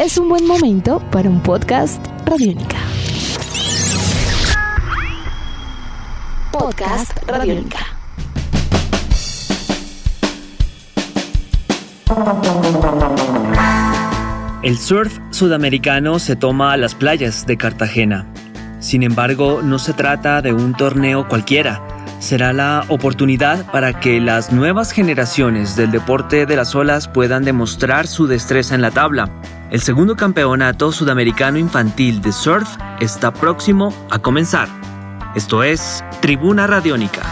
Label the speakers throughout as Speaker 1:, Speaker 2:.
Speaker 1: es un buen momento para un podcast Radiónica. Podcast Radiónica.
Speaker 2: El surf sudamericano se toma a las playas de Cartagena. Sin embargo, no se trata de un torneo cualquiera. Será la oportunidad para que las nuevas generaciones del deporte de las olas puedan demostrar su destreza en la tabla. El segundo campeonato sudamericano infantil de surf está próximo a comenzar. Esto es Tribuna Radiónica.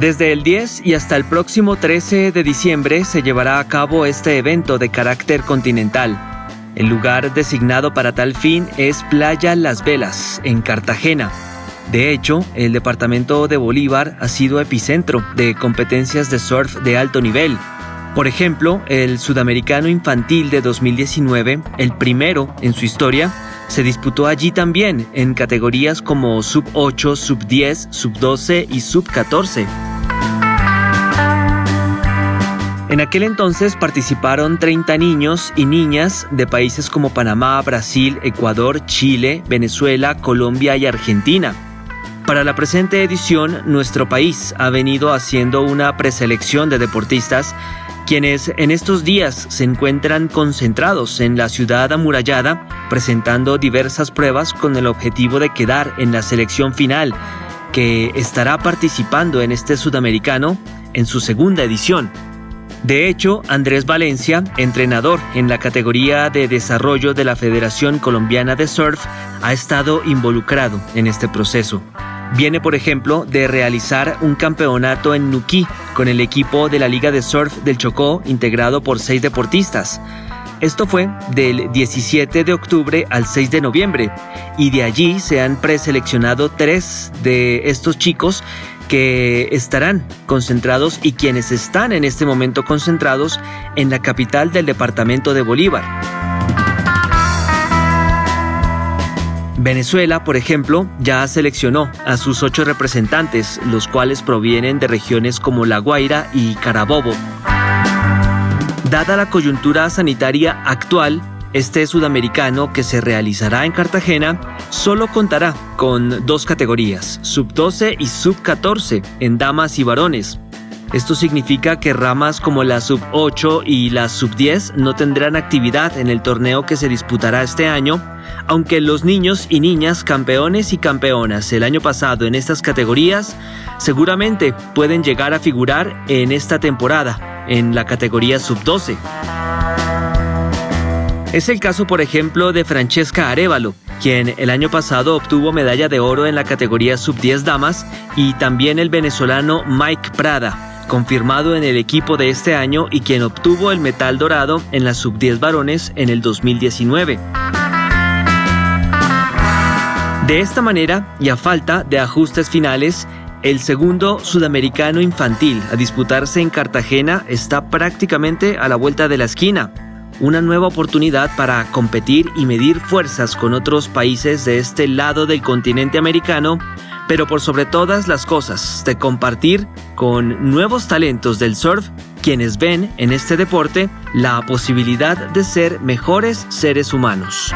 Speaker 2: Desde el 10 y hasta el próximo 13 de diciembre se llevará a cabo este evento de carácter continental. El lugar designado para tal fin es Playa Las Velas, en Cartagena. De hecho, el departamento de Bolívar ha sido epicentro de competencias de surf de alto nivel. Por ejemplo, el Sudamericano Infantil de 2019, el primero en su historia, se disputó allí también en categorías como sub 8, sub 10, sub 12 y sub 14. En aquel entonces participaron 30 niños y niñas de países como Panamá, Brasil, Ecuador, Chile, Venezuela, Colombia y Argentina. Para la presente edición, nuestro país ha venido haciendo una preselección de deportistas quienes en estos días se encuentran concentrados en la ciudad amurallada presentando diversas pruebas con el objetivo de quedar en la selección final que estará participando en este sudamericano en su segunda edición. De hecho, Andrés Valencia, entrenador en la categoría de desarrollo de la Federación Colombiana de Surf, ha estado involucrado en este proceso. Viene, por ejemplo, de realizar un campeonato en Nuquí con el equipo de la Liga de Surf del Chocó, integrado por seis deportistas. Esto fue del 17 de octubre al 6 de noviembre y de allí se han preseleccionado tres de estos chicos que estarán concentrados y quienes están en este momento concentrados en la capital del departamento de Bolívar. Venezuela, por ejemplo, ya seleccionó a sus ocho representantes, los cuales provienen de regiones como La Guaira y Carabobo. Dada la coyuntura sanitaria actual, este sudamericano que se realizará en Cartagena solo contará con dos categorías, sub 12 y sub 14, en damas y varones. Esto significa que ramas como la sub 8 y la sub 10 no tendrán actividad en el torneo que se disputará este año, aunque los niños y niñas campeones y campeonas el año pasado en estas categorías seguramente pueden llegar a figurar en esta temporada en la categoría sub 12. Es el caso, por ejemplo, de Francesca Arevalo, quien el año pasado obtuvo medalla de oro en la categoría sub-10 damas, y también el venezolano Mike Prada, confirmado en el equipo de este año y quien obtuvo el metal dorado en la sub-10 varones en el 2019. De esta manera, y a falta de ajustes finales, el segundo sudamericano infantil a disputarse en Cartagena está prácticamente a la vuelta de la esquina una nueva oportunidad para competir y medir fuerzas con otros países de este lado del continente americano, pero por sobre todas las cosas, de compartir con nuevos talentos del surf quienes ven en este deporte la posibilidad de ser mejores seres humanos.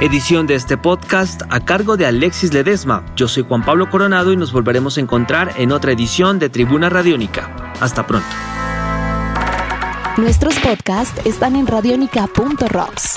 Speaker 2: Edición de este podcast a cargo de Alexis Ledesma. Yo soy Juan Pablo Coronado y nos volveremos a encontrar en otra edición de Tribuna Radiónica. Hasta pronto.
Speaker 1: Nuestros podcasts están en radionica.rocks,